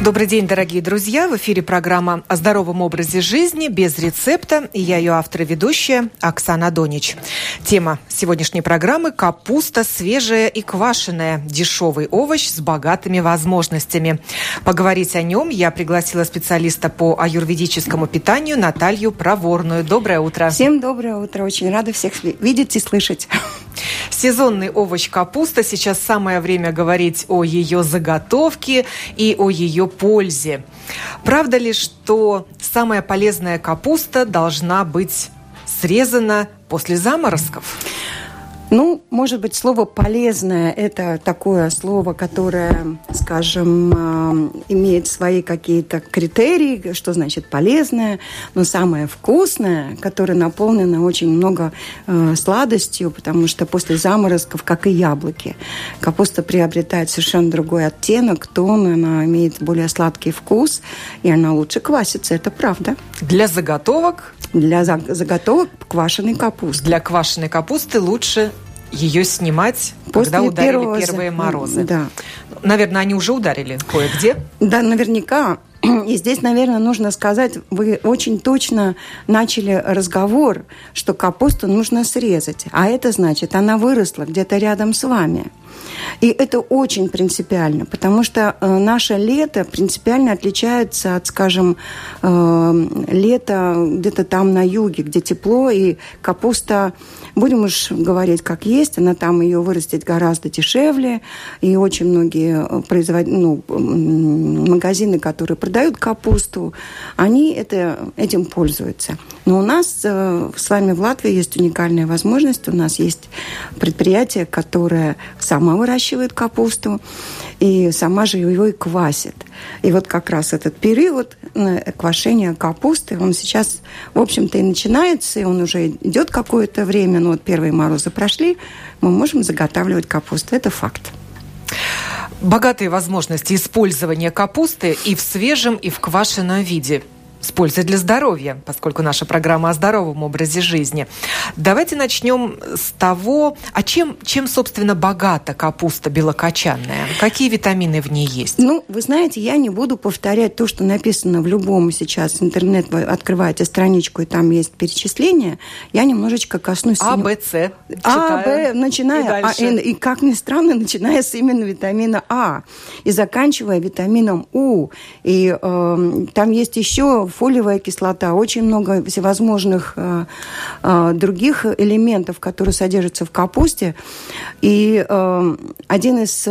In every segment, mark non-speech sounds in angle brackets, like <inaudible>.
Добрый день, дорогие друзья! В эфире программа о здоровом образе жизни без рецепта. И я ее автор и ведущая Оксана Донич. Тема сегодняшней программы – капуста свежая и квашеная. Дешевый овощ с богатыми возможностями. Поговорить о нем я пригласила специалиста по аюрведическому питанию Наталью Проворную. Доброе утро! Всем доброе утро! Очень рада всех видеть и слышать. Сезонный овощ капуста. Сейчас самое время говорить о ее заготовке и о ее пользе. Правда ли, что самая полезная капуста должна быть срезана после заморозков? Ну, может быть, слово «полезное» – это такое слово, которое, скажем, э, имеет свои какие-то критерии, что значит «полезное», но самое вкусное, которое наполнено очень много э, сладостью, потому что после заморозков, как и яблоки, капуста приобретает совершенно другой оттенок, тон, она имеет более сладкий вкус, и она лучше квасится, это правда. Для заготовок для заготовок квашеной капусты. Для квашеной капусты лучше ее снимать, После когда ударили первого... первые морозы. Да. Наверное, они уже ударили кое-где. Да, наверняка. И здесь, наверное, нужно сказать, вы очень точно начали разговор, что капусту нужно срезать. А это значит, она выросла где-то рядом с вами. И это очень принципиально, потому что э, наше лето принципиально отличается от, скажем, э, лета где-то там на юге, где тепло, и капуста, будем уж говорить как есть, она там ее вырастет гораздо дешевле, и очень многие э, производ... ну, магазины, которые продают капусту, они это, этим пользуются. Но у нас с вами в Латвии есть уникальная возможность, у нас есть предприятие, которое само выращивает капусту, и сама же ее и квасит. И вот как раз этот период э, квашения капусты, он сейчас, в общем-то, и начинается, и он уже идет какое-то время, но вот первые морозы прошли, мы можем заготавливать капусту. Это факт богатые возможности использования капусты и в свежем, и в квашеном виде с пользой для здоровья, поскольку наша программа о здоровом образе жизни. Давайте начнем с того, а чем, чем собственно, богата капуста белокочанная? Какие витамины в ней есть? Ну, вы знаете, я не буду повторять то, что написано в любом сейчас интернет. Вы открываете страничку, и там есть перечисления. Я немножечко коснусь... А, Б, С. А, Б, начиная... И, а, и, и, как ни странно, начиная с именно витамина А и заканчивая витамином У. И э, там есть еще фолиевая кислота, очень много всевозможных э, э, других элементов, которые содержатся в капусте. И э, один из...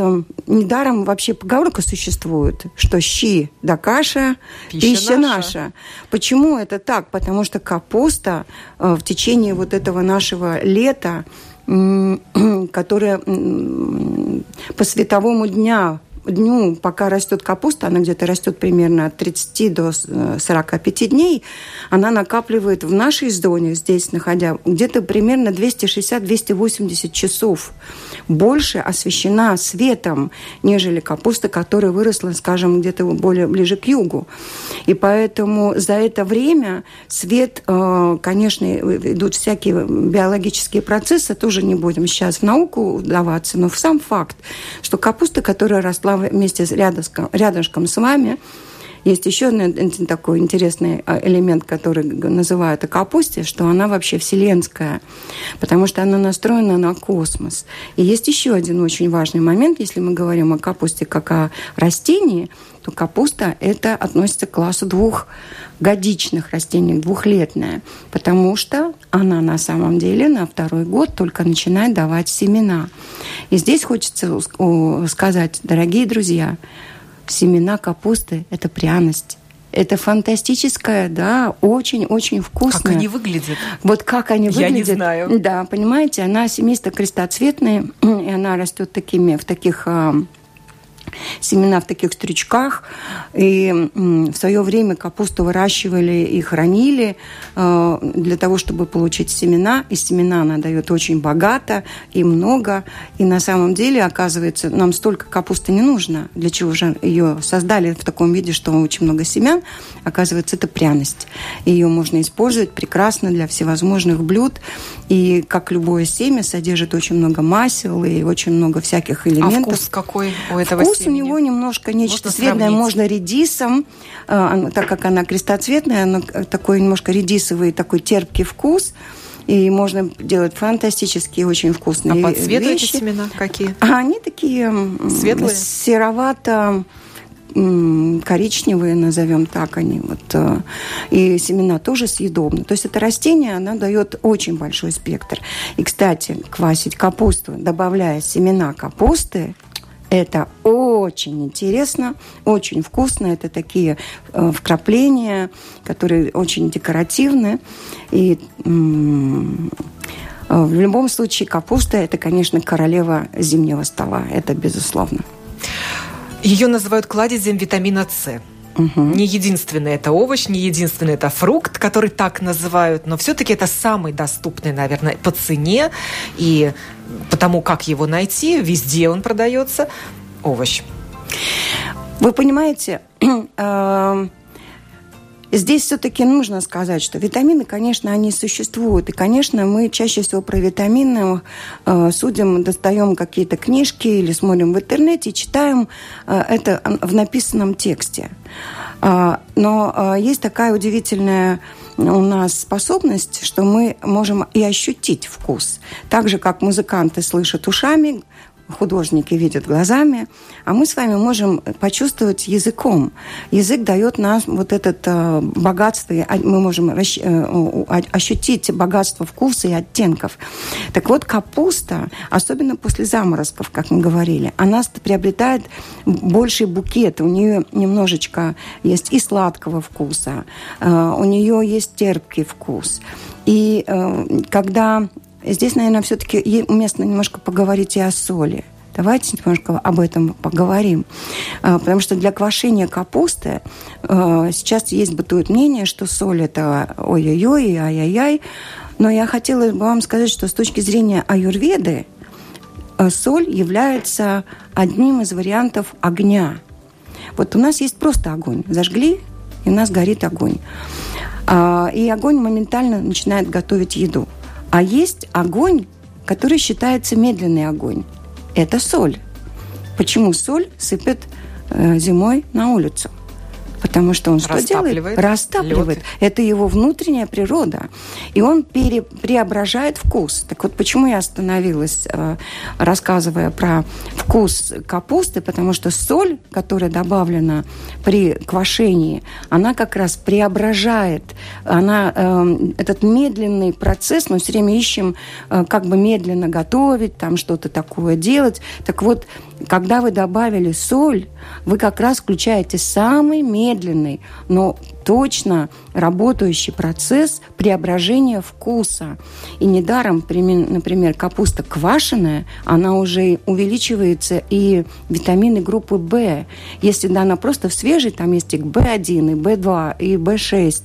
Недаром вообще поговорка существует, что щи да каша, пища, пища наша. наша. Почему это так? Потому что капуста в течение вот этого нашего лета <clears throat> которая по световому дня дню, пока растет капуста, она где-то растет примерно от 30 до 45 э, дней, она накапливает в нашей зоне, здесь находя, где-то примерно 260-280 часов. Больше освещена светом, нежели капуста, которая выросла, скажем, где-то более ближе к югу. И поэтому за это время свет, э, конечно, идут всякие биологические процессы, тоже не будем сейчас в науку вдаваться, но в сам факт, что капуста, которая росла вместе с рядышком, рядышком с вами. Есть еще один такой интересный а, элемент, который называют о капусте, что она вообще вселенская, потому что она настроена на космос. И есть еще один очень важный момент, если мы говорим о капусте как о растении, то капуста это относится к классу двухгодичных растений, двухлетная, потому что она на самом деле на второй год только начинает давать семена. И здесь хочется сказать, дорогие друзья, семена капусты – это пряность. Это фантастическое, да, очень-очень вкусно. Как они выглядят? Вот как они выглядят. Я не знаю. Да, понимаете, она семейство крестоцветные, <clears throat> и она растет такими, в таких а, семена в таких стрючках. И в свое время капусту выращивали и хранили э, для того, чтобы получить семена. И семена она дает очень богато и много. И на самом деле, оказывается, нам столько капусты не нужно. Для чего же ее создали в таком виде, что очень много семян. Оказывается, это пряность. Ее можно использовать прекрасно для всевозможных блюд. И как любое семя содержит очень много масел и очень много всяких элементов. А вкус какой у этого вкус вкус у него немножко нечто можно сравнить. можно редисом, э, так как она крестоцветная, она такой немножко редисовый, такой терпкий вкус. И можно делать фантастические, очень вкусные а по цвету вещи. эти семена какие? А они такие светлые, серовато коричневые, назовем так они. Вот, э, и семена тоже съедобны. То есть это растение, оно дает очень большой спектр. И, кстати, квасить капусту, добавляя семена капусты, это очень интересно, очень вкусно. Это такие э, вкрапления, которые очень декоративны. И э, в любом случае капуста – это, конечно, королева зимнего стола. Это безусловно. Ее называют кладезем витамина С. Угу. Не единственный это овощ, не единственный это фрукт, который так называют, но все-таки это самый доступный, наверное, по цене и потому, как его найти, везде он продается, овощ. Вы понимаете, <clears throat> э, Здесь все-таки нужно сказать, что витамины, конечно, они существуют. И, конечно, мы чаще всего про витамины э, судим, достаем какие-то книжки или смотрим в интернете и читаем э, это в написанном тексте. Э, но э, есть такая удивительная у нас способность, что мы можем и ощутить вкус. Так же, как музыканты слышат ушами, художники видят глазами, а мы с вами можем почувствовать языком. Язык дает нам вот это э, богатство, мы можем э, ощутить богатство вкуса и оттенков. Так вот, капуста, особенно после заморозков, как мы говорили, она приобретает больший букет. У нее немножечко есть и сладкого вкуса, э, у нее есть терпкий вкус. И когда Здесь, наверное, все-таки уместно немножко поговорить и о соли. Давайте немножко об этом поговорим. А, потому что для квашения капусты а, сейчас есть бытует мнение, что соль это ой-ой-ой, ай-яй-яй. Но я хотела бы вам сказать, что с точки зрения аюрведы а, соль является одним из вариантов огня. Вот у нас есть просто огонь. Зажгли, и у нас горит огонь. И огонь моментально начинает готовить еду. А есть огонь, который считается медленный огонь. Это соль. Почему соль сыпет э, зимой на улицу? Потому что он что делает? Растапливает. Лед. Это его внутренняя природа. И он пере, преображает вкус. Так вот, почему я остановилась, э, рассказывая про вкус капусты? Потому что соль, которая добавлена при квашении, она как раз преображает. Она, э, этот медленный процесс, мы все время ищем, э, как бы медленно готовить, там что-то такое делать. Так вот, когда вы добавили соль, вы как раз включаете самый медленный, но точно работающий процесс преображения вкуса. И недаром, например, капуста квашеная, она уже увеличивается и витамины группы В. Если да, она просто в свежей, там есть и В1, и В2, и В6.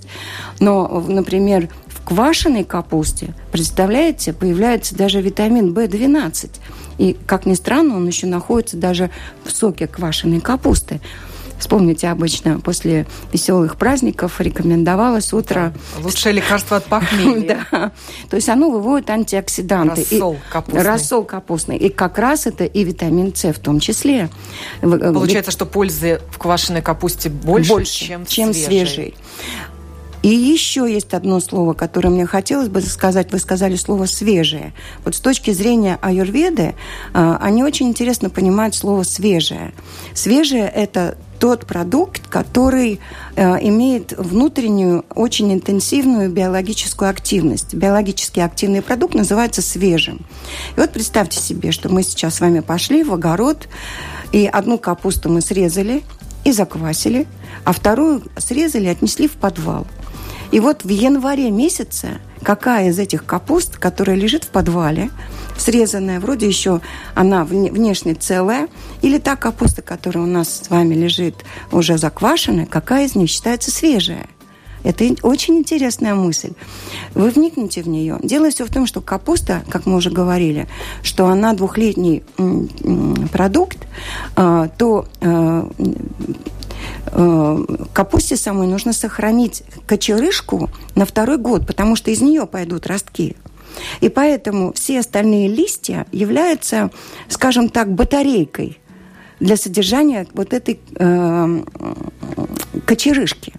Но, например, в квашеной капусте, представляете, появляется даже витамин В12. И, как ни странно, он еще находится даже в соке квашеной капусты. Вспомните, обычно после веселых праздников рекомендовалось утро... Лучшее лекарство от похмелья. <laughs> да. То есть оно выводит антиоксиданты. Рассол капустный. Рассол капустный. И как раз это и витамин С в том числе. Получается, что пользы в квашеной капусте больше, больше чем, чем свежей. свежей. И еще есть одно слово, которое мне хотелось бы сказать. Вы сказали слово «свежее». Вот с точки зрения аюрведы, а, они очень интересно понимают слово «свежее». Свежее – это тот продукт, который э, имеет внутреннюю, очень интенсивную биологическую активность. Биологически активный продукт называется свежим. И вот представьте себе, что мы сейчас с вами пошли в огород, и одну капусту мы срезали и заквасили, а вторую срезали и отнесли в подвал – и вот в январе месяце какая из этих капуст, которая лежит в подвале, срезанная, вроде еще она внешне целая, или та капуста, которая у нас с вами лежит уже заквашенная, какая из них считается свежая? Это очень интересная мысль. Вы вникните в нее. Дело все в том, что капуста, как мы уже говорили, что она двухлетний продукт, а, то Э, капусте самой нужно сохранить кочерышку на второй год, потому что из нее пойдут ростки. И поэтому все остальные листья являются, скажем так, батарейкой для содержания вот этой э, кочерышки.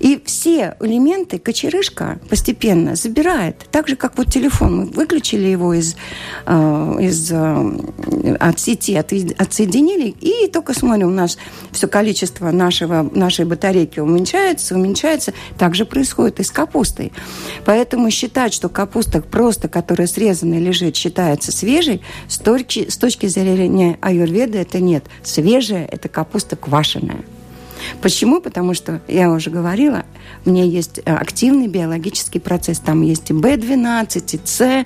И все элементы кочерышка постепенно забирает. Так же, как вот телефон. Мы выключили его из, э, из, э, от сети, от, отсоединили, и только смотрим, у нас все количество нашего, нашей батарейки уменьшается, уменьшается. Так же происходит и с капустой. Поэтому считать, что капуста просто, которая срезана лежит, считается свежей, с точки, с точки зрения аюрведы это нет. Свежая – это капуста квашеная. Почему? Потому что, я уже говорила, меня есть э, активный биологический процесс. Там есть и В12, и С.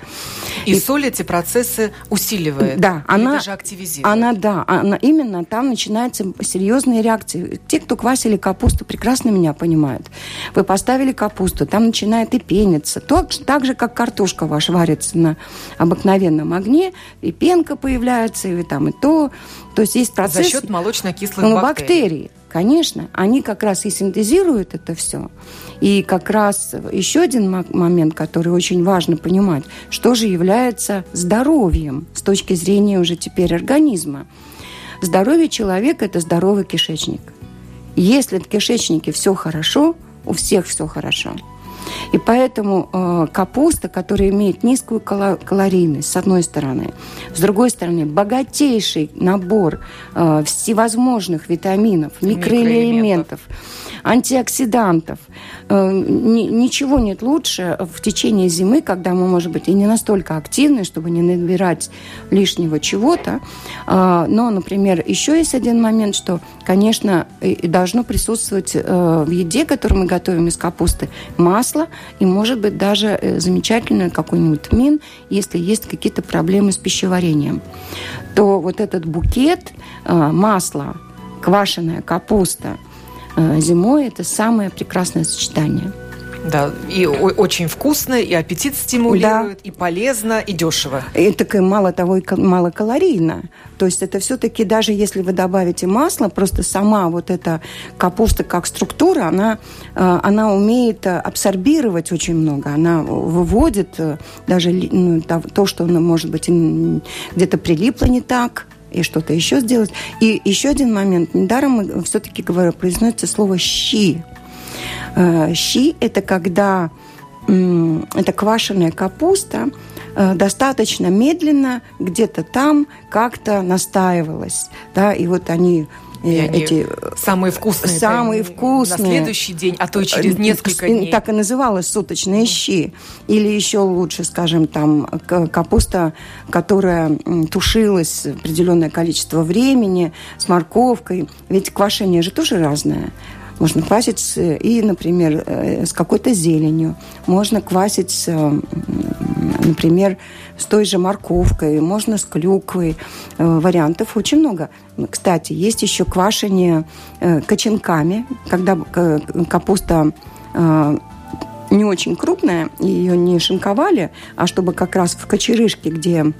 И, и соль эти процессы усиливает. Да, она даже активизирует. Она, да, она, именно там начинаются серьезные реакции. Те, кто квасили капусту, прекрасно меня понимают. Вы поставили капусту, там начинает и пениться. То, так же, как картошка ваша варится на обыкновенном огне, и пенка появляется, и там и то. То есть есть процесс... За счет молочно-кислых ну, бактерий. бактерий. Конечно, они как раз и синтезируют это все. И как раз еще один момент, который очень важно понимать, что же является здоровьем с точки зрения уже теперь организма. Здоровье человека – это здоровый кишечник. Если в кишечнике все хорошо, у всех все хорошо – и поэтому э, капуста, которая имеет низкую калорийность, с одной стороны, с другой стороны, богатейший набор э, всевозможных витаминов, микроэлементов, антиоксидантов. Э, ни, ничего нет лучше в течение зимы, когда мы, может быть, и не настолько активны, чтобы не набирать лишнего чего-то. Э, но, например, еще есть один момент, что, конечно, и должно присутствовать э, в еде, которую мы готовим из капусты, масло и, может быть, даже э, замечательный какой-нибудь тмин, если есть какие-то проблемы с пищеварением. То вот этот букет э, масла, квашеная капуста – Э, зимой это самое прекрасное сочетание. Да, и очень вкусно, и аппетит стимулирует, да. и полезно, и дешево. И так мало того, и малокалорийно. То есть это все-таки даже если вы добавите масло, просто сама вот эта капуста как структура, она, э, она умеет абсорбировать очень много. Она выводит э, даже ну, то, что, может быть, где-то прилипло не так, и что-то еще сделать. И еще один момент. Недаром мы все-таки говорю, произносится слово «щи». Э, щи – это когда это квашеная капуста э, достаточно медленно где-то там как-то настаивалась. Да, и вот они и эти самые вкусные. Самые вкусные. На следующий день, а то и через э, несколько дней. Так и называлось суточные щи. Или еще лучше, скажем, там капуста, которая тушилась определенное количество времени с морковкой. Ведь квашение же тоже разное. Можно квасить и, например, э, с какой-то зеленью. Можно квасить, например, с той же морковкой, можно с клюквой. Э, вариантов очень много. Кстати, есть еще квашение э, кочанками, когда капуста не очень крупная, ее не шинковали, а чтобы как раз в кочерышке, где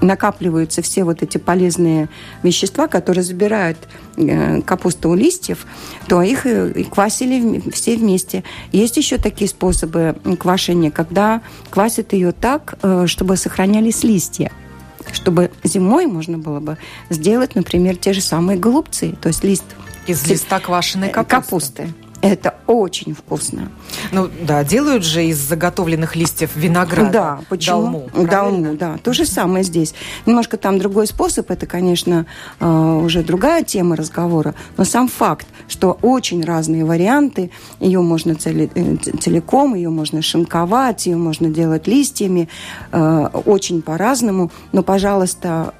накапливаются все вот эти полезные вещества, которые забирают э, капусту у листьев, то их и квасили все вместе. Есть еще такие способы квашения, когда квасят ее так, э, чтобы сохранялись листья чтобы зимой можно было бы сделать, например, те же самые голубцы, то есть лист из листа квашеной капусты. капусты. Это очень вкусно. Ну да, делают же из заготовленных листьев винограда. Да, почему? Долму, Долму, да. То же самое здесь. Немножко там другой способ, это, конечно, э, уже другая тема разговора, но сам факт, что очень разные варианты, ее можно э, целиком, ее можно шинковать, ее можно делать листьями, э, очень по-разному, но, пожалуйста,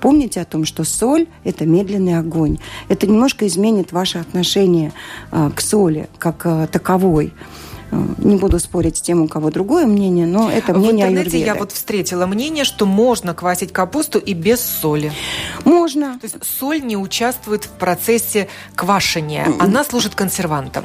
помните о том, что соль – это медленный огонь. Это немножко изменит ваше отношение к соли как э, таковой. Э, не буду спорить с тем, у кого другое мнение, но это мнение В интернете аюрведы. я вот встретила мнение, что можно квасить капусту и без соли. Можно. То есть соль не участвует в процессе квашения, она служит консервантом.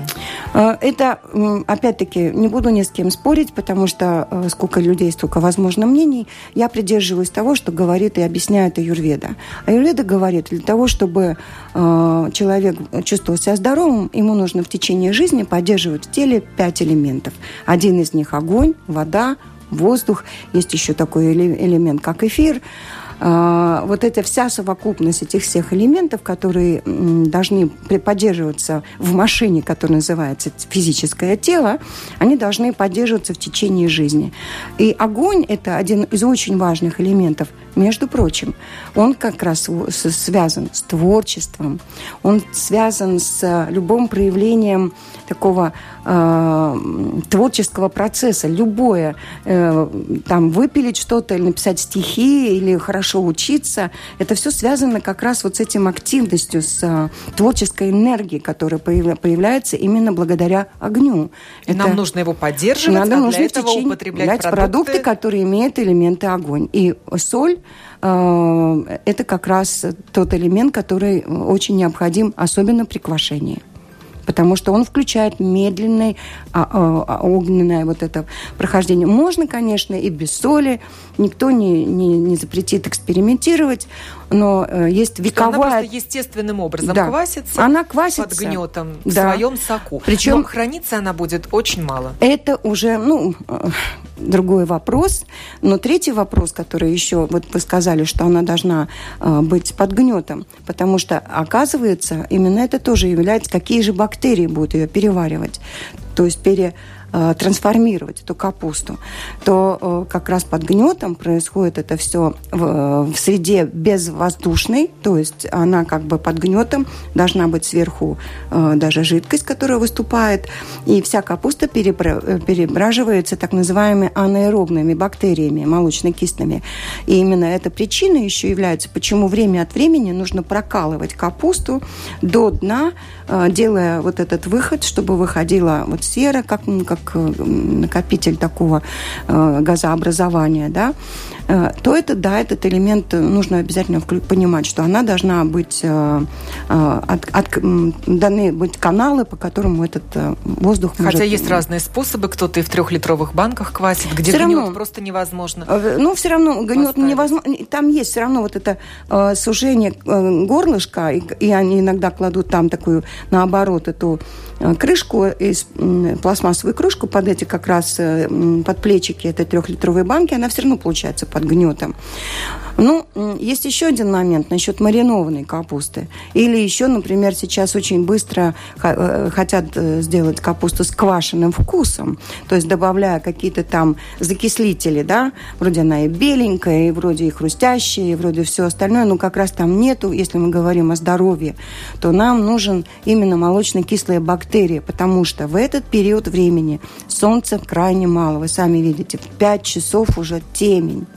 Э, это, опять-таки, не буду ни с кем спорить, потому что э, сколько людей, столько возможно мнений. Я придерживаюсь того, что говорит и объясняет Аюрведа. Аюрведа говорит, для того, чтобы человек чувствовал себя здоровым, ему нужно в течение жизни поддерживать в теле пять элементов элементов. Один из них огонь, вода, воздух. Есть еще такой элемент, как эфир. э, вот эта вся совокупность этих всех элементов, которые должны поддерживаться в машине, которая называется физическое тело, они должны поддерживаться в течение жизни. И огонь – это один из очень важных элементов – между прочим, он как раз связан с творчеством, он связан с любым проявлением такого э, творческого процесса. Любое, э, там, выпилить что-то, или написать стихи, или хорошо учиться, это все связано как раз вот с этим активностью, с э, творческой энергией, которая появляется именно благодаря огню. И это... нам нужно его поддерживать, Надо а нужно для этого употреблять продукты... продукты, которые имеют элементы огонь. И соль э, это как раз тот элемент, который очень необходим, особенно при квашении. Потому что он включает медленное а, а, а, огненное вот это прохождение. Можно, конечно, и без соли, никто не, не, не запретит экспериментировать, но э, есть вековая... Что она просто естественным образом да. квасится, она квасится под гнетом да. в своем соку. Причем Но храниться она будет очень мало. Это уже, ну, э, другой вопрос. Но третий вопрос, который еще, вот вы сказали, что она должна э, быть под гнетом, потому что, оказывается, именно это тоже является, какие же бактерии будут ее переваривать. То есть пере Э, трансформировать эту капусту, то э, как раз под гнетом происходит это все в, в среде безвоздушной, то есть она как бы под гнетом должна быть сверху э, даже жидкость, которая выступает, и вся капуста перебраживается так называемыми анаэробными бактериями, молочно-кистными. И именно эта причина еще является, почему время от времени нужно прокалывать капусту до дна, делая вот этот выход, чтобы выходила вот сера, как, как э, накопитель такого э, газообразования, да, Э, то это, да, этот элемент э, нужно обязательно понимать, что она должна быть, э, от, от, даны быть каналы, по которым этот воздух Хотя может... есть разные способы, кто-то и в трехлитровых банках квасит, где все гнет равно, просто невозможно. Ну, все равно гнет невозможно. Там есть все равно вот это сужение горлышка, и, и они иногда кладут там такую, наоборот, эту крышку из пластмассовую крышку под эти как раз под плечики этой трехлитровой банки, она все равно получается под гнетом. Ну, есть еще один момент насчет маринованной капусты. Или еще, например, сейчас очень быстро э, хотят э, сделать капусту с квашеным вкусом, то есть добавляя какие-то там закислители, да, вроде она и беленькая, и вроде и хрустящая, и вроде все остальное, но как раз там нету, если мы говорим о здоровье, то нам нужен именно молочно-кислые бактерии, потому что в этот период времени солнца крайне мало. Вы сами видите, в 5 часов уже темень.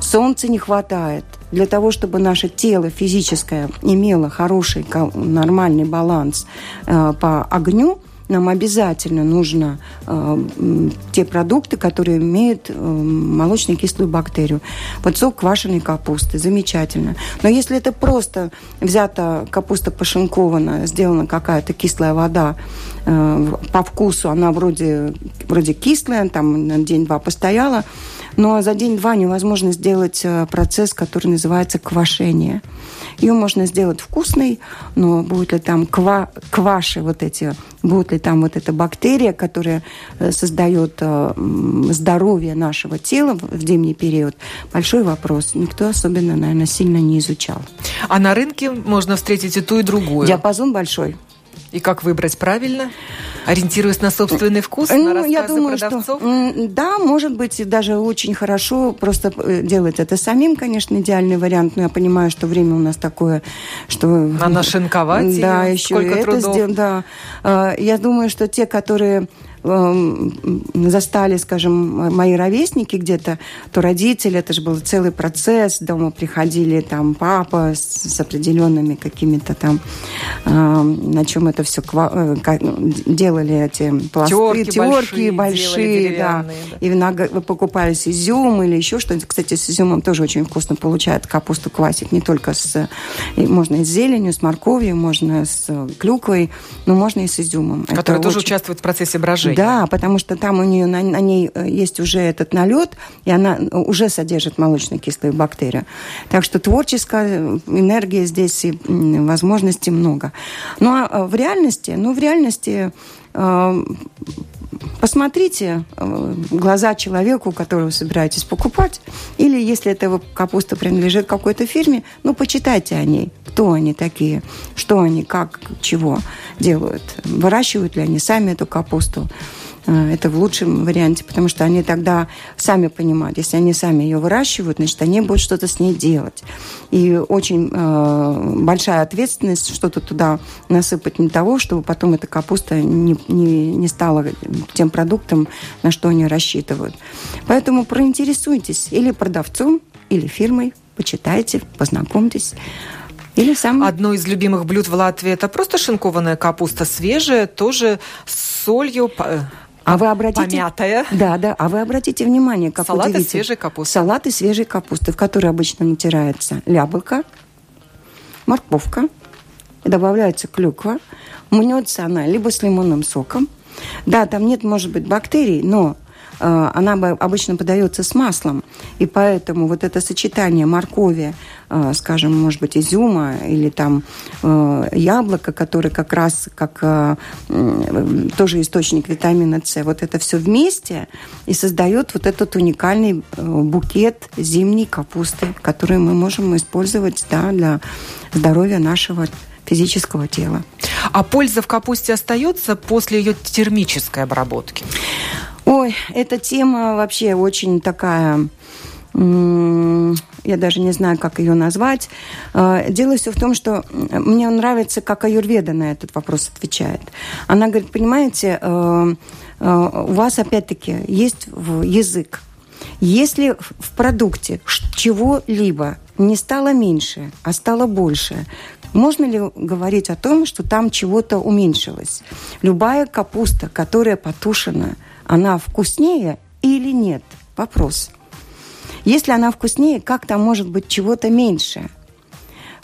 Солнца не хватает. Для того, чтобы наше тело физическое имело хороший, нормальный баланс э, по огню, нам обязательно нужно э, те продукты, которые имеют э, молочно-кислую бактерию. Вот сок квашеной капусты, замечательно. Но если это просто взята капуста пошинкована, сделана какая-то кислая вода, э, по вкусу она вроде, вроде кислая, там день-два постояла, но за день-два невозможно сделать э, процесс, который называется квашение. Ее можно сделать вкусной, но будет ли там ква кваши вот эти, будет ли там вот эта бактерия, которая э, создает э, здоровье нашего тела в зимний период, большой вопрос. Никто особенно, наверное, сильно не изучал. А на рынке можно встретить и ту, и другую? Диапазон большой. И как выбрать правильно? Ориентируясь на собственный вкус, ну, на я думаю, продавцов? Что, да, может быть, даже очень хорошо просто э, делать это самим, конечно, идеальный вариант. Но я понимаю, что время у нас такое, что... А нашинковать Да, еще сколько это сделать. Да. А, я думаю, что те, которые застали, скажем, мои ровесники где-то, то родители, это же был целый процесс, дома приходили там папа с, с определенными какими-то там, э, на чем это все э, делали эти пласты, терки, терки большие, большие да. да. И иногда покупались изюм или еще что-нибудь. Кстати, с изюмом тоже очень вкусно получают капусту квасить, не только с, можно и с зеленью, с морковью, можно с клюквой, но можно и с изюмом. Который это тоже очень... участвует в процессе брожения. Да, потому что там у нее на, на ней э, есть уже этот налет, и она э, уже содержит молочно-кислую бактерию. Так что творческая э, энергия здесь и возможностей много. Ну а в реальности, ну в реальности посмотрите э, глаза человеку, которого собираетесь покупать, или если эта капуста принадлежит какой-то фирме, ну, почитайте о ней, кто они такие, что они, как, чего делают, выращивают ли они сами эту капусту, это в лучшем варианте, потому что они тогда сами понимают, если они сами ее выращивают, значит, они будут что-то с ней делать. И очень э, большая ответственность что-то туда насыпать не того, чтобы потом эта капуста не, не, не стала тем продуктом, на что они рассчитывают. Поэтому проинтересуйтесь или продавцом, или фирмой, почитайте, познакомьтесь. Или сам... Одно из любимых блюд в Латвии – это просто шинкованная капуста свежая, тоже с солью, а вы обратите... Помятая. Да, да. А вы обратите внимание, как Салат из свежей капусты. Салат из свежей капусты, в который обычно натирается яблоко, морковка, добавляется клюква, мнется она либо с лимонным соком. Да, там нет, может быть, бактерий, но она обычно подается с маслом. И поэтому вот это сочетание моркови, э, скажем, может быть, изюма или там э, яблоко, которое как раз как тоже источник витамина С, вот это все вместе и создает вот этот уникальный букет зимней капусты, который мы можем использовать да, для здоровья нашего физического тела. А польза в капусте остается после ее термической обработки? Ой, эта тема вообще очень такая я даже не знаю, как ее назвать. А, дело все в том, что мне нравится, как Аюрведа на этот вопрос отвечает. Она говорит, понимаете, э, э, у вас опять-таки есть язык. Если в продукте чего-либо не стало меньше, а стало больше, можно ли говорить о том, что там чего-то уменьшилось? Любая капуста, которая потушена – она вкуснее или нет? Вопрос. Если она вкуснее, как там может быть чего-то меньше?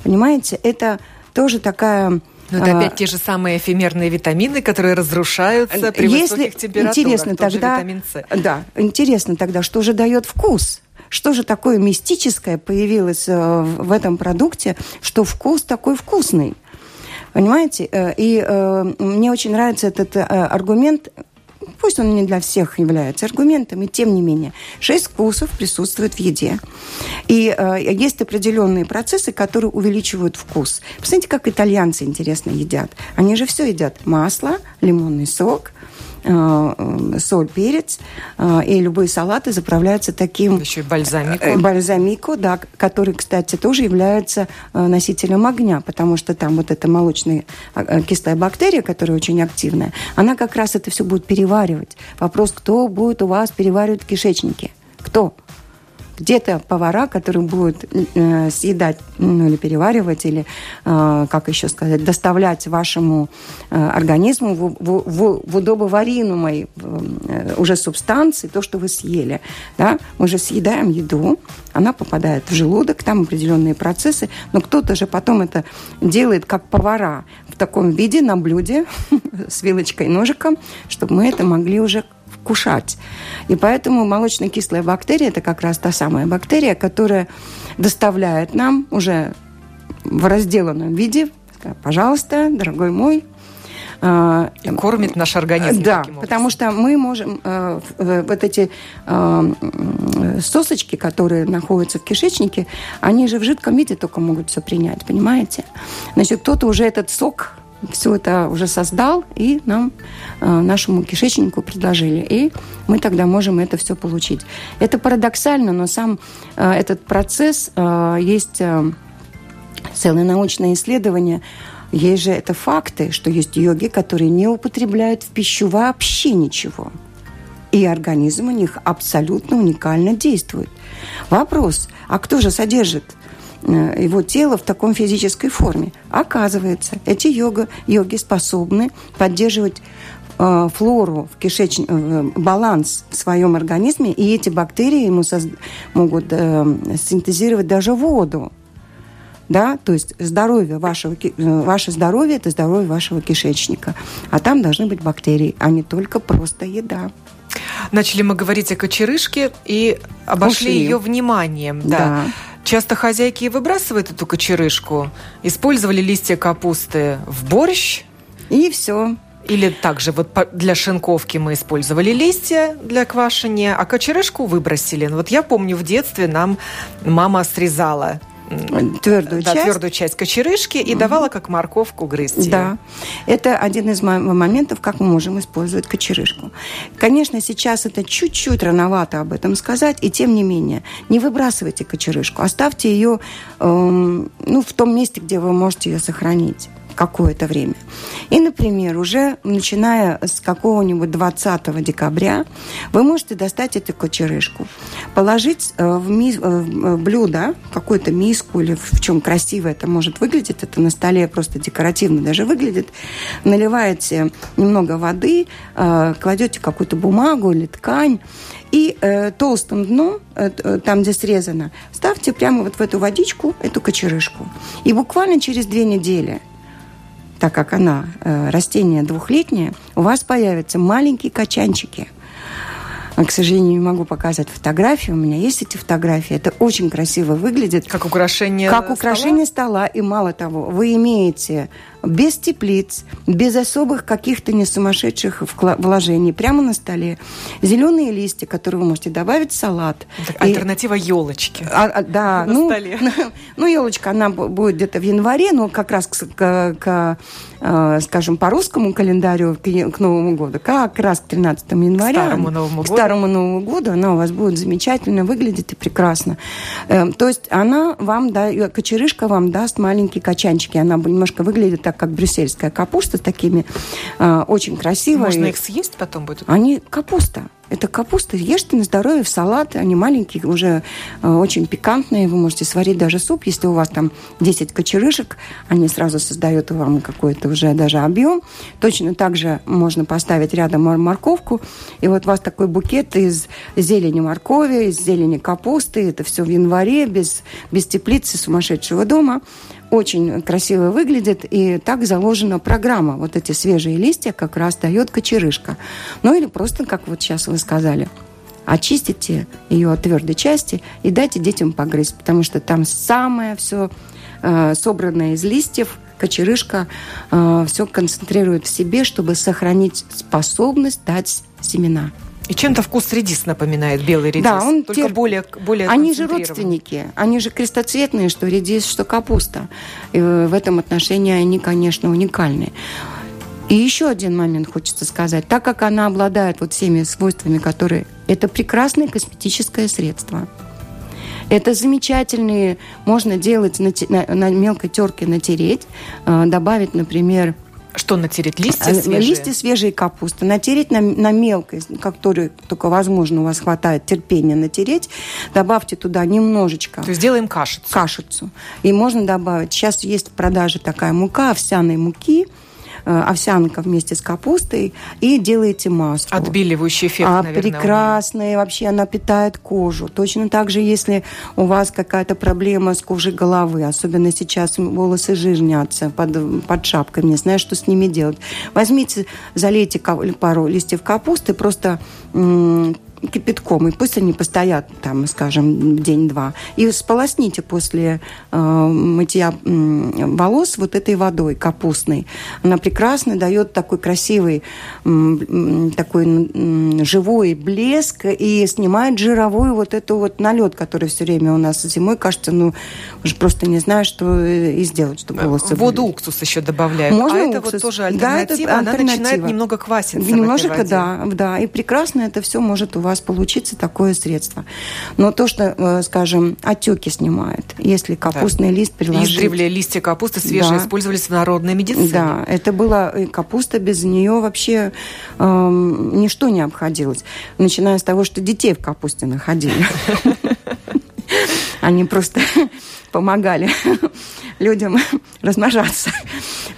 Понимаете, это тоже такая... Но это а, опять те же самые эфемерные витамины, которые разрушаются при если, высоких температурах. Интересно тогда, витамин С. Да, интересно тогда, что же дает вкус? Что же такое мистическое появилось э, в этом продукте, что вкус такой вкусный? Понимаете? Э, и э, мне очень нравится этот аргумент Пусть он не для всех является аргументом, и тем не менее, шесть вкусов присутствует в еде. И э, есть определенные процессы, которые увеличивают вкус. Посмотрите, как итальянцы интересно едят. Они же все едят. Масло, лимонный сок – соль, перец, э, и любые салаты заправляются таким... Еще и бальзамику. Э, бальзамику, да, который, кстати, тоже является носителем огня, потому что там вот эта молочная кислая бактерия, которая очень активная, она как раз это все будет переваривать. Вопрос, кто будет у вас переваривать в кишечнике? Кто? Где-то повара, которые будут э, съедать, ну, или переваривать, или, э, как еще сказать, доставлять вашему э, организму в, в, в, в удобоваримой э, уже субстанции то, что вы съели. Да? Мы же съедаем еду, она попадает в желудок, там определенные процессы, но кто-то же потом это делает как повара в таком виде на блюде <laughs> с вилочкой и ножиком, чтобы мы это могли уже кушать. И поэтому молочно-кислая бактерия – это как раз та самая бактерия, которая доставляет нам уже в разделанном виде, пожалуйста, дорогой мой, а, и кормит наш организм. Да, потому что мы можем э, вот эти э, сосочки, которые находятся в кишечнике, они же в жидком виде только могут все принять, понимаете? Значит, кто-то уже этот сок все это уже создал и нам, э, нашему кишечнику предложили. И мы тогда можем это все получить. Это парадоксально, но сам э, этот процесс, э, есть целое научное исследование, есть же это факты, что есть йоги, которые не употребляют в пищу вообще ничего. И организм у них абсолютно уникально действует. Вопрос, а кто же содержит его тело в таком физической форме. Оказывается, эти йога, йоги способны поддерживать э, флору в кишечном э, баланс в своем организме, и эти бактерии ему соз... могут э, синтезировать даже воду. Да? То есть здоровье вашего, э, ваше здоровье – это здоровье вашего кишечника. А там должны быть бактерии, а не только просто еда. Начали мы говорить о кочерышке и обошли Ушли. ее вниманием. Да. да. Часто хозяйки выбрасывают эту кочерышку. Использовали листья капусты в борщ. И все. Или также вот для шинковки мы использовали листья для квашения, а кочерышку выбросили. Ну, вот я помню, в детстве нам мама срезала твердую да, часть. твердую часть кочерышки и давала как морковку грызть. Да, это один из моментов, как мы можем использовать кочерышку. Конечно, сейчас это чуть-чуть рановато об этом сказать, и тем не менее, не выбрасывайте кочерышку, оставьте ее эм, ну, в том месте, где вы можете ее сохранить какое-то время. И, например, уже начиная с какого-нибудь 20 декабря вы можете достать эту кочерышку, положить э, в, ми- э, в блюдо, какую-то миску или в чем красиво это может выглядеть, это на столе просто декоративно даже выглядит, наливаете немного воды, э, кладете какую-то бумагу или ткань, и э, толстым дном, э, там, где срезано, ставьте прямо вот в эту водичку эту кочерышку. И буквально через две недели так как она э, растение двухлетнее, у вас появятся маленькие качанчики. К сожалению, не могу показать фотографии. У меня есть эти фотографии. Это очень красиво выглядит. Как украшение Как украшение стола. И мало того, вы имеете без теплиц, без особых каких-то не сумасшедших вложений, прямо на столе. Зеленые листья, которые вы можете добавить в салат. Так, и... Альтернатива елочки. А, а, да, на ну, столе. <laughs> ну, елочка, она будет где-то в январе, но как раз к, к, к э, скажем, по русскому календарю к, к Новому году, как раз к 13 января. К Старому Новому году. К Старому Новому году она у вас будет замечательно выглядеть и прекрасно. Э, то есть она вам, да, кочерышка вам даст маленькие качанчики. Она немножко выглядит так, как брюссельская капуста, такими э, очень красивые. Можно их съесть потом будет? Они капуста. Это капуста. Ешьте на здоровье в салат. Они маленькие, уже э, очень пикантные. Вы можете сварить даже суп. Если у вас там 10 кочерышек, они сразу создают вам какой-то уже даже объем. Точно так же можно поставить рядом морковку. И вот у вас такой букет из зелени моркови, из зелени капусты. Это все в январе, без, без теплицы сумасшедшего дома очень красиво выглядит, и так заложена программа. Вот эти свежие листья как раз дает кочерышка. Ну или просто, как вот сейчас вы сказали, очистите ее от твердой части и дайте детям погрызть, потому что там самое все э, собранное из листьев, кочерышка э, все концентрирует в себе, чтобы сохранить способность дать семена. И чем-то вкус редис напоминает белый редис. Да, он только те... более, более Они же родственники. Они же крестоцветные, что редис, что капуста. И в этом отношении они, конечно, уникальны. И еще один момент хочется сказать. Так как она обладает вот всеми свойствами, которые... Это прекрасное косметическое средство. Это замечательные, можно делать на, на, на мелкой терке натереть, э, добавить, например, что натереть? Листья а, свежие? Листья свежей капусты. Натереть на, на мелкой, которой только возможно у вас хватает терпения натереть. Добавьте туда немножечко. То есть сделаем кашицу? Кашицу. И можно добавить. Сейчас есть в продаже такая мука овсяной муки – Э, овсянка вместе с капустой и делаете масло. Отбеливающий эффект, а, наверное. Прекрасная, вообще она питает кожу. Точно так же, если у вас какая-то проблема с кожей головы, особенно сейчас волосы жирнятся под, под шапкой, не знаю, что с ними делать. Возьмите, залейте пару листьев капусты, просто кипятком, и пусть они постоят там, скажем, день-два. И сполосните после э, мытья э, волос вот этой водой капустной. Она прекрасно дает такой красивый, э, такой э, живой блеск и снимает жировой вот эту вот налет, который все время у нас зимой кажется, ну, уже просто не знаю, что и сделать, чтобы волосы Воду были. уксус еще добавляют. Можно а уксус. это вот тоже альтернатива. Да, это Она начинает немного кваситься Немножко, да, да. И прекрасно это все может у вас получиться такое средство. Но то, что, э, скажем, отеки снимает, если капустный да. лист приложить... Издревле листья капусты свежие да. использовались в народной медицине. Да, это была капуста, без нее вообще э, ничто не обходилось. Начиная с того, что детей в капусте находили. <laughs> Они просто <laughs> помогали <laughs> людям размножаться.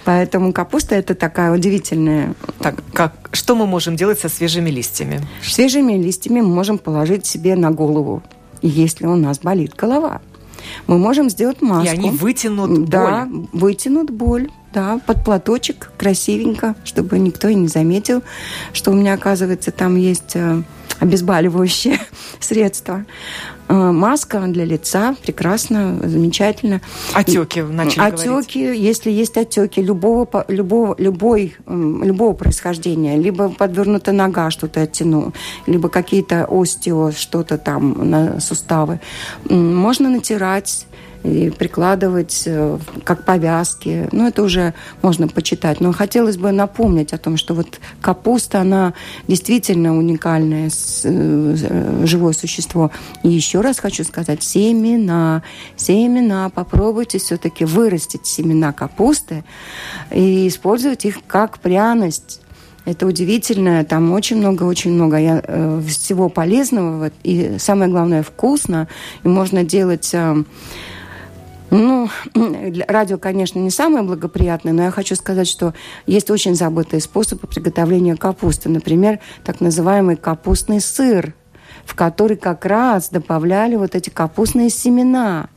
Поэтому капуста это такая удивительная. Так, как, что мы можем делать со свежими листьями? Свежими листьями мы можем положить себе на голову, если у нас болит голова. Мы можем сделать маску. И они вытянут да, боль. Да, вытянут боль. Да, под платочек, красивенько, чтобы никто и не заметил, что у меня, оказывается, там есть э, обезболивающее <laughs> средство. Маска для лица, прекрасно, замечательно. Отеки начали Отеки, говорить. если есть отеки любого, любого, любой, любого происхождения, либо подвернута нога, что-то оттянул, либо какие-то остео, что-то там на суставы, можно натирать и прикладывать э, как повязки. Ну, это уже можно почитать. Но хотелось бы напомнить о том, что вот капуста, она действительно уникальное э, живое существо. И еще раз хочу сказать, семена, семена, попробуйте все-таки вырастить семена капусты и использовать их как пряность. Это удивительно, там очень много, очень много я, э, всего полезного, вот, и самое главное вкусно, и можно делать э, ну, радио, конечно, не самое благоприятное, но я хочу сказать, что есть очень забытые способы приготовления капусты. Например, так называемый капустный сыр, в который как раз добавляли вот эти капустные семена.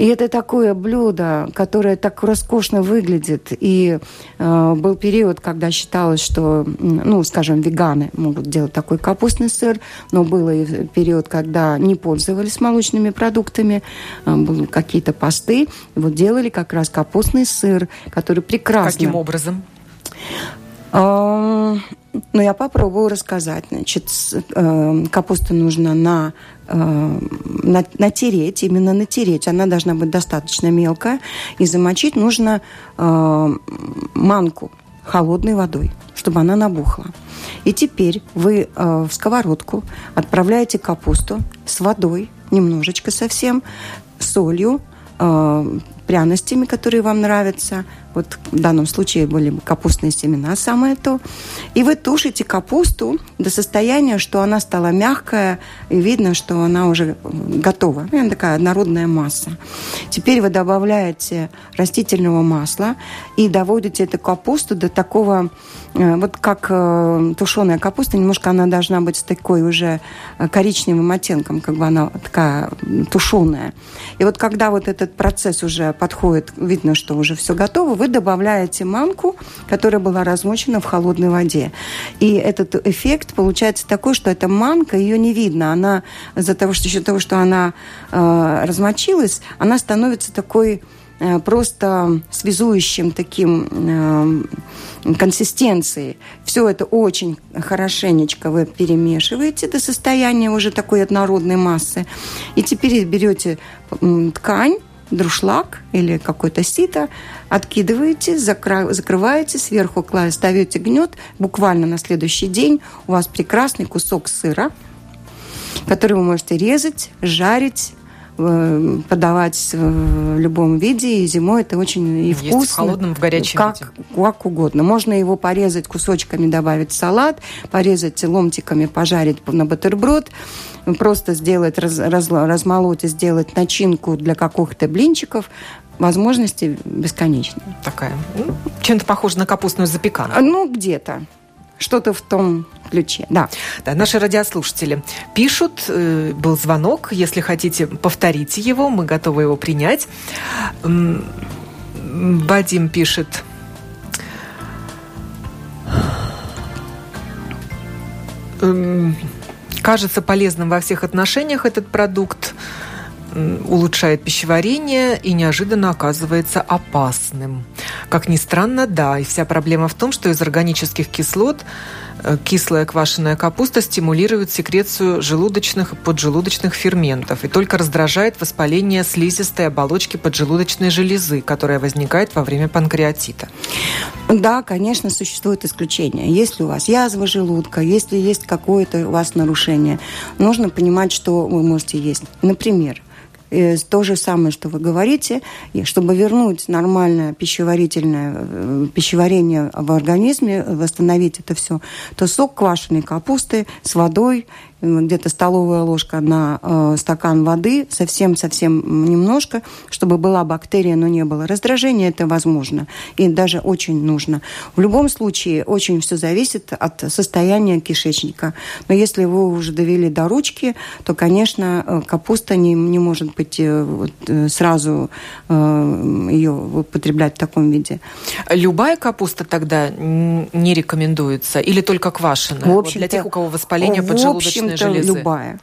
И это такое блюдо, которое так роскошно выглядит. И э, был период, когда считалось, что, ну, скажем, веганы могут делать такой капустный сыр, но был и период, когда не пользовались молочными продуктами, э, были какие-то посты. Вот делали как раз капустный сыр, который прекрасно... Каким образом? А, ну, я попробую рассказать. Значит, э, капусту нужно э, на, натереть, именно натереть. Она должна быть достаточно мелкая. И замочить нужно э, манку холодной водой, чтобы она набухла. И теперь вы в сковородку отправляете капусту с водой, немножечко совсем, солью, пряностями, которые вам нравятся. Вот в данном случае были капустные семена, самое то. И вы тушите капусту до состояния, что она стала мягкая, и видно, что она уже готова. Она такая однородная масса. Теперь вы добавляете растительного масла и доводите эту капусту до такого, э, вот как э, тушеная капуста, немножко она должна быть с такой уже э, коричневым оттенком, как бы она такая тушеная. И вот когда вот этот процесс уже подходит, видно, что уже все готово, вы добавляете манку, которая была размочена в холодной воде. И этот эффект получается такой, что эта манка, ее не видно. Она из-за того, что еще того, что она э, размочилась, она становится такой э, просто связующим таким э, консистенцией. Все это очень хорошенечко вы перемешиваете до состояния уже такой однородной массы. И теперь берете ткань, друшлаг или какой-то сито, откидываете, закра- закрываете, сверху ставите гнет. Буквально на следующий день у вас прекрасный кусок сыра, который вы можете резать, жарить, подавать в любом виде, и зимой это очень и вкусно. Есть в холодном, в горячем как, виде. Как угодно. Можно его порезать кусочками, добавить в салат, порезать ломтиками, пожарить на бутерброд просто сделать, раз, раз, размолоть и сделать начинку для каких-то блинчиков, возможности бесконечны. Такая, ну, чем-то похоже на капустную запеканку. Ну, где-то. Что-то в том ключе, да. Да, наши радиослушатели пишут, э, был звонок, если хотите, повторите его, мы готовы его принять. Вадим пишет, кажется полезным во всех отношениях этот продукт, улучшает пищеварение и неожиданно оказывается опасным. Как ни странно, да, и вся проблема в том, что из органических кислот Э, кислая квашеная капуста стимулирует секрецию желудочных и поджелудочных ферментов и только раздражает воспаление слизистой оболочки поджелудочной железы, которая возникает во время панкреатита. Да, конечно, существует исключение. Если у вас язва желудка, если есть какое-то у вас нарушение, нужно понимать, что вы можете есть. Например, Э, то же самое, что вы говорите, чтобы вернуть нормальное пищеварительное э, пищеварение в организме, восстановить это все, то сок квашеной капусты с водой где-то столовая ложка на э, стакан воды, совсем-совсем немножко, чтобы была бактерия, но не было раздражения, это возможно и даже очень нужно. В любом случае очень все зависит от состояния кишечника. Но если вы уже довели до ручки, то, конечно, э, капуста не, не может быть э, вот, э, сразу э, ее употреблять в таком виде. Любая капуста тогда не рекомендуется или только квашеная? В общем вот для тех, у кого воспаление поджелудочной железы? любая.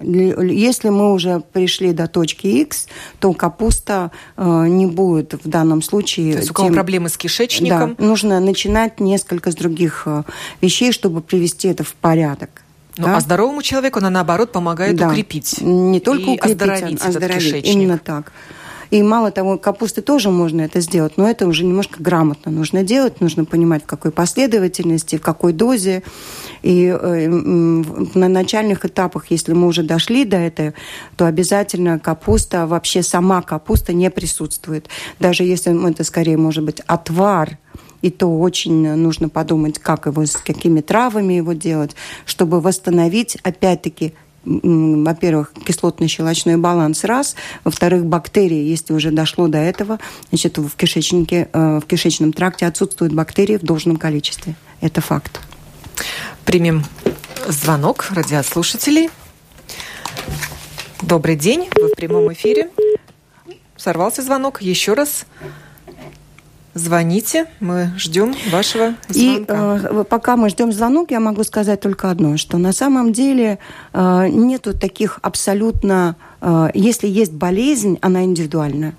Если мы уже пришли до точки X, то капуста э, не будет в данном случае... То есть у кого тем... проблемы с кишечником? Да, нужно начинать несколько с других э, вещей, чтобы привести это в порядок. Ну, да? а здоровому человеку она, наоборот, помогает да. укрепить. Не только и укрепить, оздоровить, а оздоровить. Кишечник. Именно так. И мало того, капусты тоже можно это сделать, но это уже немножко грамотно нужно делать, нужно понимать, в какой последовательности, в какой дозе. И э, на начальных этапах, если мы уже дошли до этого, то обязательно капуста, вообще сама капуста не присутствует. Даже если это скорее может быть отвар, и то очень нужно подумать, как его, с какими травами его делать, чтобы восстановить, опять-таки, во-первых, кислотно-щелочной баланс раз, во-вторых, бактерии, если уже дошло до этого, значит, в кишечнике, э, в кишечном тракте отсутствуют бактерии в должном количестве. Это факт. Примем звонок радиослушателей. Добрый день, вы в прямом эфире. Сорвался звонок. Еще раз Звоните, мы ждем вашего звонка. И э, пока мы ждем звонок, я могу сказать только одно, что на самом деле э, нету таких абсолютно... Э, если есть болезнь, она индивидуальна.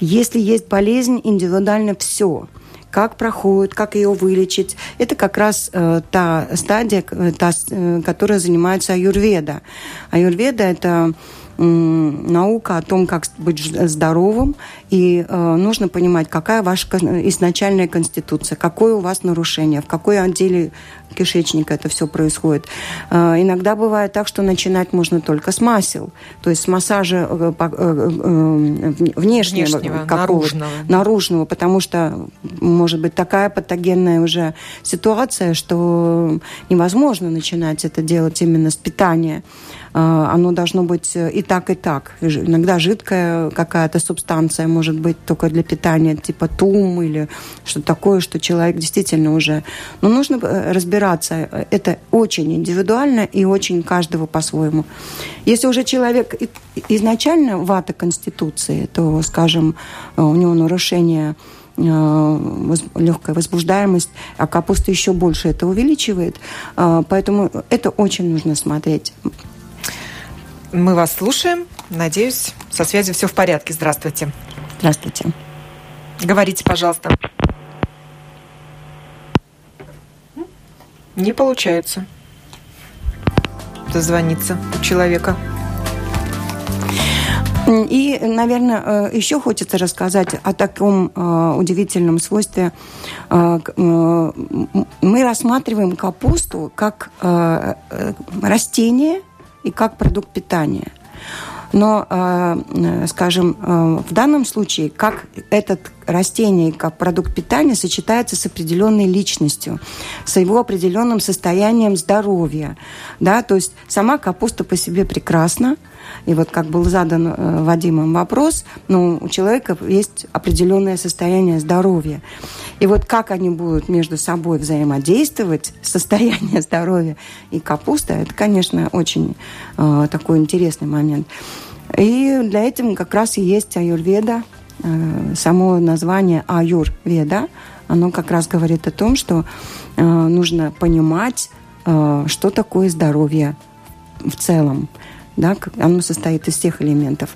Если есть болезнь, индивидуально все как проходит, как ее вылечить. Это как раз э, та стадия, э, та, э, которая занимается аюрведа. Аюрведа – это наука о том, как быть здоровым, и э, нужно понимать, какая ваша изначальная конституция, какое у вас нарушение, в какой отделе кишечника это все происходит. Э, иногда бывает так, что начинать можно только с масел, то есть с массажа э, внешнего, внешнего наружного. наружного, потому что может быть такая патогенная уже ситуация, что невозможно начинать это делать именно с питания. А, оно должно быть э, и так, и так. Иногда жидкая какая-то субстанция может быть только для питания, типа тум или что-то такое, что человек действительно уже... Но нужно э, разбираться. Это очень индивидуально и очень каждого по-своему. Если уже человек изначально вата конституции, то, скажем, э, у него нарушение легкая возбуждаемость, а капуста еще больше это увеличивает. Поэтому это очень нужно смотреть. Мы вас слушаем. Надеюсь, со связью все в порядке. Здравствуйте. Здравствуйте. Говорите, пожалуйста. Не получается дозвониться у человека. И, наверное, э, еще хочется рассказать о таком э, удивительном свойстве. Э, мы рассматриваем капусту как растение, и как продукт питания. Но, э, скажем, э, в данном случае, как этот растение как продукт питания сочетается с определенной личностью, с его определенным состоянием здоровья. Да? То есть сама капуста по себе прекрасна, и вот как был задан э, Вадимом вопрос, ну, у человека есть определенное состояние здоровья. И вот как они будут между собой взаимодействовать, <laughs> состояние здоровья и капуста, это, конечно, очень э, такой интересный момент. И для этого как раз и есть аюрведа, э, само название аюрведа, оно как раз говорит о том, что э, нужно понимать, э, что такое здоровье в целом да, оно состоит из всех элементов,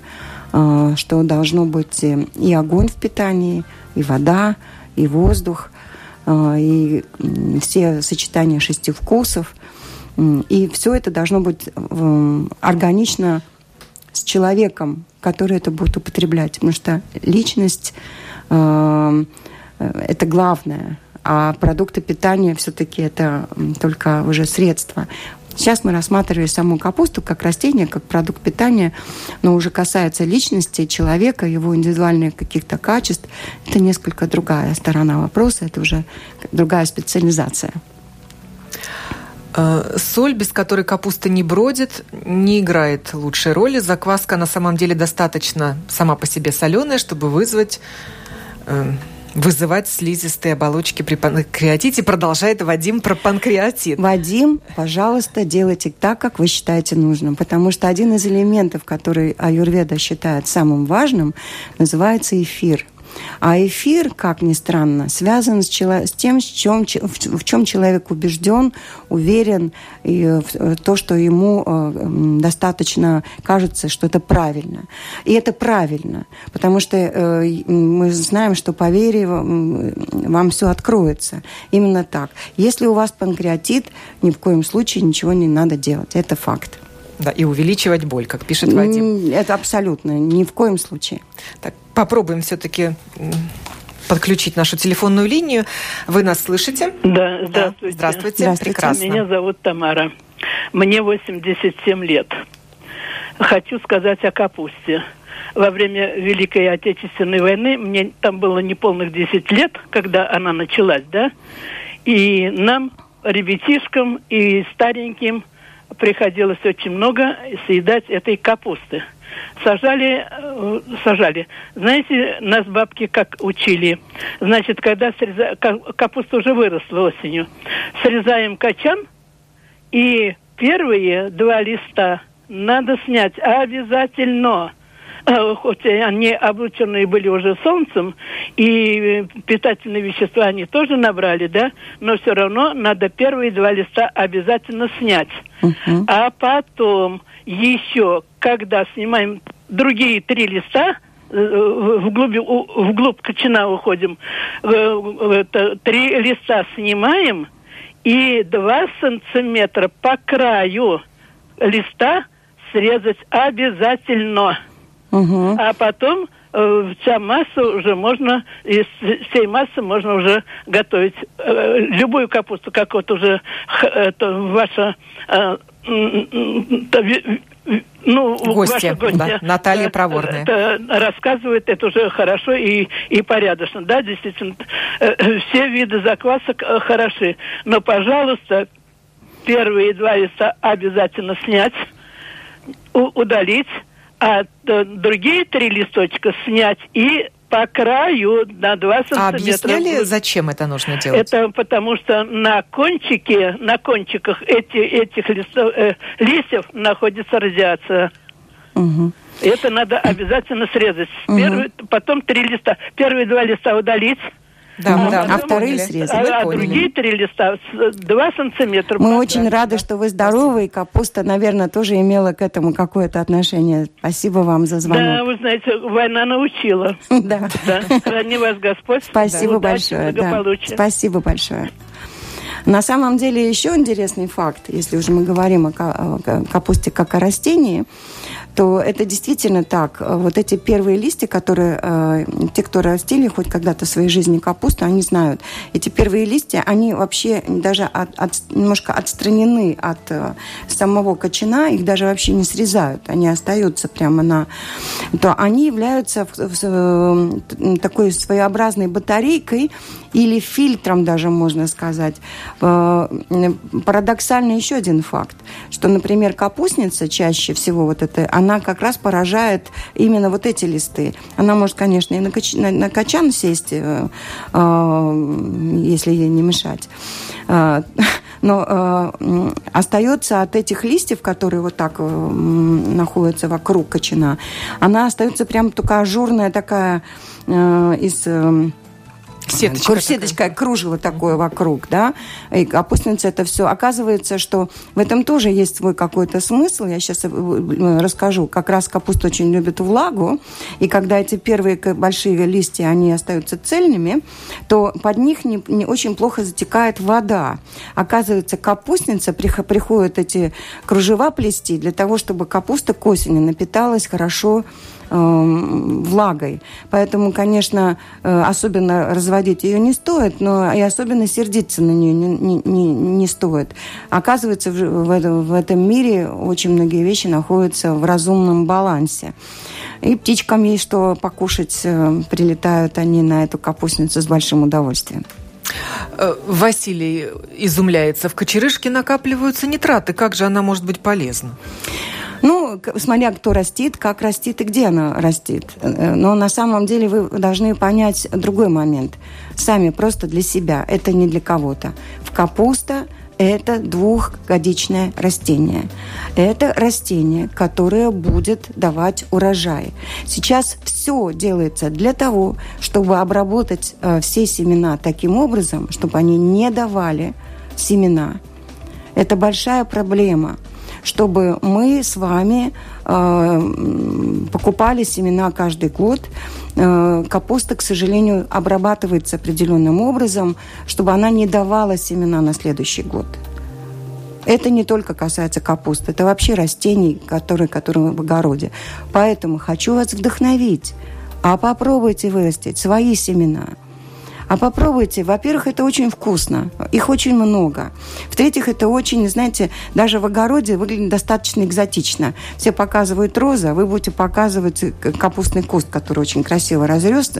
а, что должно быть и огонь в питании, и вода, и воздух, а, и все сочетания шести вкусов. И все это должно быть органично с человеком, который это будет употреблять. Потому что личность а, это главное, а продукты питания все-таки это только уже средства. Сейчас мы рассматривали саму капусту как растение, как продукт питания, но уже касается личности человека, его индивидуальных каких-то качеств. Это несколько другая сторона вопроса, это уже другая специализация. Э, соль, без которой капуста не бродит, не играет лучшей роли. Закваска на самом деле достаточно сама по себе соленая, чтобы вызвать э, вызывать слизистые оболочки при панкреатите. Продолжает Вадим про панкреатит. Вадим, пожалуйста, делайте так, как вы считаете нужным. Потому что один из элементов, который аюрведа считает самым важным, называется эфир. А эфир, как ни странно, связан с, чело... с тем, в чем, в чем человек убежден, уверен, и то, что ему э, достаточно кажется, что это правильно. И это правильно, потому что э, мы знаем, что по вере вам все откроется. Именно так. Если у вас панкреатит, ни в коем случае ничего не надо делать. Это факт. Да, и увеличивать боль, как пишет Вадим. Это абсолютно, ни в коем случае. Так, попробуем все-таки подключить нашу телефонную линию. Вы нас слышите? Да, здравствуйте. Да, здравствуйте. здравствуйте. Прекрасно. Меня зовут Тамара. Мне 87 лет. Хочу сказать о капусте. Во время Великой Отечественной войны, мне там было неполных 10 лет, когда она началась, да, и нам, ребятишкам и стареньким, приходилось очень много съедать этой капусты. Сажали, э, сажали. Знаете, нас бабки как учили. Значит, когда среза... капуста уже выросла осенью, срезаем качан, и первые два листа надо снять обязательно – хоть они облученные были уже солнцем, и питательные вещества они тоже набрали, да, но все равно надо первые два листа обязательно снять. Uh-huh. А потом еще, когда снимаем другие три листа, э, вглубь, вглубь кочана уходим, э, три листа снимаем, и два сантиметра по краю листа срезать обязательно. Угу. А потом э, вся масса уже можно, из всей массы можно уже готовить э, любую капусту, как вот уже это ваша э, ну, гостья, гостья да, Наталья Проворная. Это рассказывает это уже хорошо и, и порядочно. Да, действительно, все виды заквасок хороши. Но, пожалуйста, первые два листа обязательно снять, удалить, а другие три листочка снять и по краю на 2 сантиметра. А объясняли, зачем это нужно делать? Это потому что на кончике, на кончиках эти, этих листов, э, листьев находится радиация. Угу. Это надо обязательно срезать. Угу. Первый, потом три листа. Первые два листа удалить. Да, а, да, а вторые срезали. А, другие три листа, два сантиметра. Мы очень рады, что вы здоровы, и капуста, наверное, тоже имела к этому какое-то отношение. Спасибо вам за звонок. Да, вы знаете, война научила. <laughs> Да. да. Храни вас Господь. Спасибо большое. Спасибо большое. На самом деле еще интересный факт, если уже мы говорим о капусте как о растении, то это действительно так. Вот эти первые листья, которые э, те, кто растили хоть когда-то в своей жизни капусту, они знают. Эти первые листья, они вообще даже от, от, немножко отстранены от э, самого кочана, их даже вообще не срезают, они остаются прямо на... То они являются в, в, в, такой своеобразной батарейкой или фильтром даже, можно сказать. Э, парадоксально еще один факт, что, например, капустница чаще всего вот это, она как раз поражает именно вот эти листы. Она может, конечно, и на, кач, на, на качан сесть, э, э, если ей не мешать. <laughs> Но остается от этих листьев, которые вот так находятся вокруг качана, она остается прям только ажурная такая из... Э, Сеточка, сеточка такая. кружево такое вокруг, да, и капустница это все. Оказывается, что в этом тоже есть свой какой-то смысл. Я сейчас э, э, расскажу. Как раз капуста очень любит влагу, и когда эти первые большие листья, они остаются цельными, то под них не, не очень плохо затекает вода. Оказывается, капустница приходят эти кружева плести для того, чтобы капуста к осени напиталась хорошо влагой. Поэтому, конечно, э, особенно разводить ее не стоит, но и особенно сердиться на нее не, не, не стоит. Оказывается, в, в, в этом мире очень многие вещи находятся в разумном балансе. И птичкам есть что покушать, э, прилетают они на эту капустницу с большим удовольствием. Э, Василий изумляется. В кочерышке накапливаются нитраты. Как же она может быть полезна? Смотря кто растит, как растит и где она растит. Э, но на самом деле вы должны понять другой момент. Сами просто для себя. Это не для кого-то. В капуста это двухгодичное растение. Это растение, которое будет давать урожай. Сейчас все делается для того, чтобы обработать э, все семена таким образом, чтобы они не давали семена. Это большая проблема чтобы мы с вами э, покупали семена каждый год. Э, капуста, к сожалению, обрабатывается определенным образом, чтобы она не давала семена на следующий год. Это не только касается капусты, это вообще растений, которые, которые в огороде. Поэтому хочу вас вдохновить. А попробуйте вырастить свои семена – а попробуйте. Во-первых, это очень вкусно. Их очень много. В-третьих, это очень, знаете, даже в огороде выглядит достаточно экзотично. Все показывают розы, а вы будете показывать капустный куст, который очень красиво разрес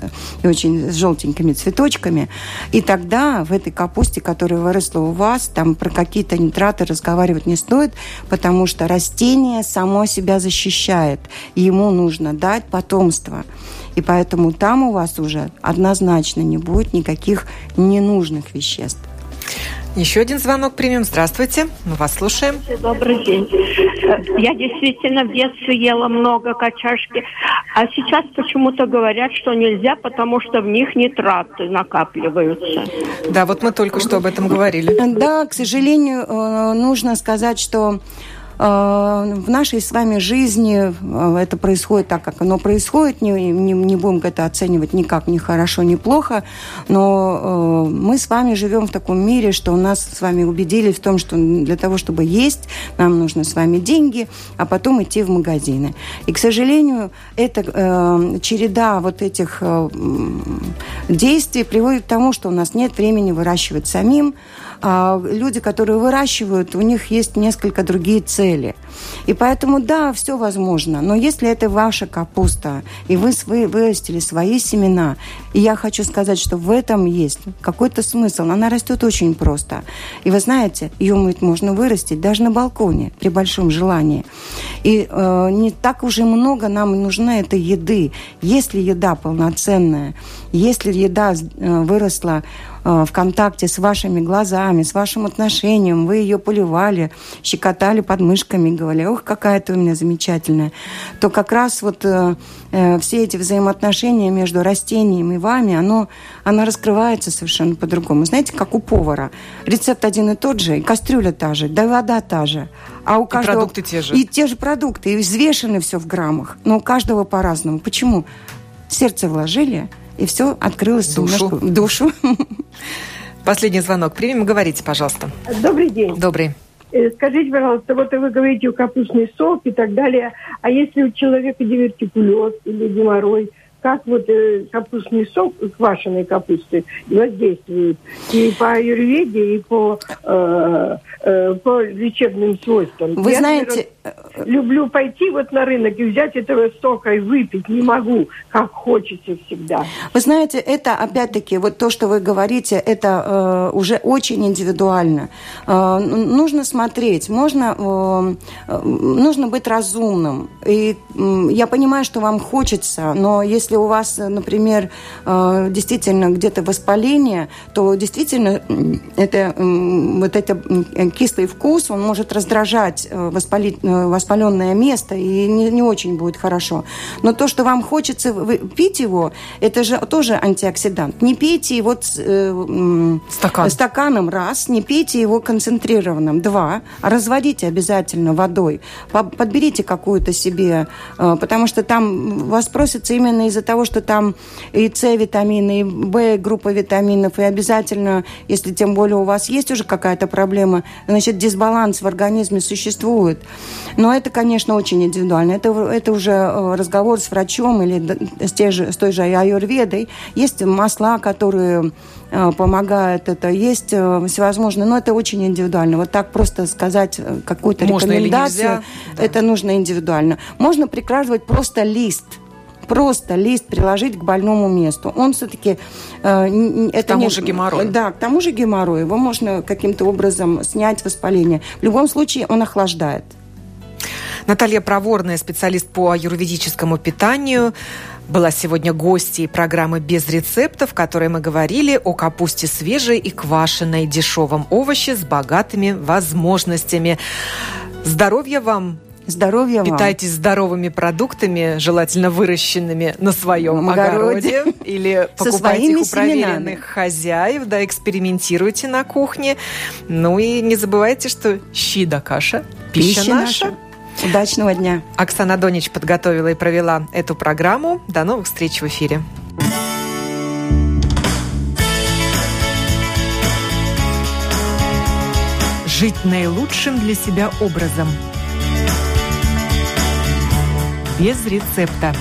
и очень с желтенькими цветочками. И тогда в этой капусте, которая выросла у вас, там про какие-то нитраты разговаривать не стоит, потому что растение само себя защищает. Ему нужно дать потомство. И поэтому там у вас уже однозначно не будет никаких ненужных веществ. Еще один звонок примем. Здравствуйте, мы вас слушаем. Добрый день. Я действительно в детстве ела много качашки, а сейчас почему-то говорят, что нельзя, потому что в них нитраты накапливаются. Да, вот мы только что об этом говорили. Да, к сожалению, э, нужно сказать, что в нашей с вами жизни э, это происходит так, как оно происходит. Не, не, не будем это оценивать никак, ни хорошо, ни плохо. Но э, мы с вами живем в таком мире, что у нас с вами убедились в том, что для того, чтобы есть, нам нужно с вами деньги, а потом идти в магазины. И, к сожалению, эта э, череда вот этих э, действий приводит к тому, что у нас нет времени выращивать самим, люди, которые выращивают, у них есть несколько другие цели. И поэтому, да, все возможно. Но если это ваша капуста, и вы вырастили свои семена, и я хочу сказать, что в этом есть какой-то смысл. Она растет очень просто. И вы знаете, ее можно вырастить даже на балконе при большом желании. И э, не так уже много нам нужна этой еды. Если еда полноценная, если еда э, выросла в контакте с вашими глазами, с вашим отношением, вы ее поливали, щекотали подмышками, говорили, ох, какая ты у меня замечательная, то как раз вот э, э, все эти взаимоотношения между растением и вами, оно, оно раскрывается совершенно по-другому. Знаете, как у повара. Рецепт один и тот же, и кастрюля та же, да вода та же. А у каждого... И продукты те же. И те же продукты, и взвешены все в граммах. Но у каждого по-разному. Почему? Сердце вложили – и все открылось душу. немножко душу. <laughs> Последний звонок примем. Говорите, пожалуйста. Добрый день. Добрый. Э, скажите, пожалуйста, вот вы говорите капустный сок и так далее, а если у человека дивертикулез или геморрой, как вот э, капустный сок, квашеной капусты воздействует и по аюрведе, и по, э, э, по лечебным свойствам. Вы Я, знаете... Например, люблю пойти вот на рынок и взять этого сока и выпить. Не могу, как хочется всегда. Вы знаете, это опять-таки, вот то, что вы говорите, это э, уже очень индивидуально. Э, нужно смотреть, можно, э, нужно быть разумным. И э, я понимаю, что вам хочется, но если если у вас, например, э, действительно где-то воспаление, то действительно это, вот этот кислый вкус, он может раздражать э, воспали, э, воспаленное место, и не, не очень будет хорошо. Но то, что вам хочется пить его, это же тоже антиоксидант. Не пейте его Стакан. стаканом, раз, не пейте его концентрированным, два, разводите обязательно водой. Подберите какую-то себе, потому что там вас просится именно из-за того, что там и С витамины, и В группа витаминов, и обязательно, если тем более у вас есть уже какая-то проблема, значит, дисбаланс в организме существует. Но это, конечно, очень индивидуально. Это, это уже э, разговор с врачом или с, те же, с той же аюрведой. Есть масла, которые э, помогают это. Есть э, всевозможные, но это очень индивидуально. Вот так просто сказать какую-то рекомендацию, это нужно индивидуально. Можно прикрашивать просто лист – просто лист приложить к больному месту. Он все-таки... Э, это к тому не, же геморрою. Да, к тому же геморрою. Его можно каким-то образом снять воспаление. В любом случае он охлаждает. Наталья Проворная, специалист по аюрведическому питанию. была сегодня гостьей программы «Без рецептов», в которой мы говорили о капусте свежей и квашеной, дешевом овоще с богатыми возможностями. Здоровья вам, Здоровья вам. Питайтесь здоровыми продуктами, желательно выращенными на своем огороде. огороде или покупайте их у проверенных семенами. хозяев, да, экспериментируйте на кухне. Ну и не забывайте, что щи да каша – пища, пища наша. наша. Удачного дня. Оксана Донич подготовила и провела эту программу. До новых встреч в эфире. Жить наилучшим для себя образом – без рецепта.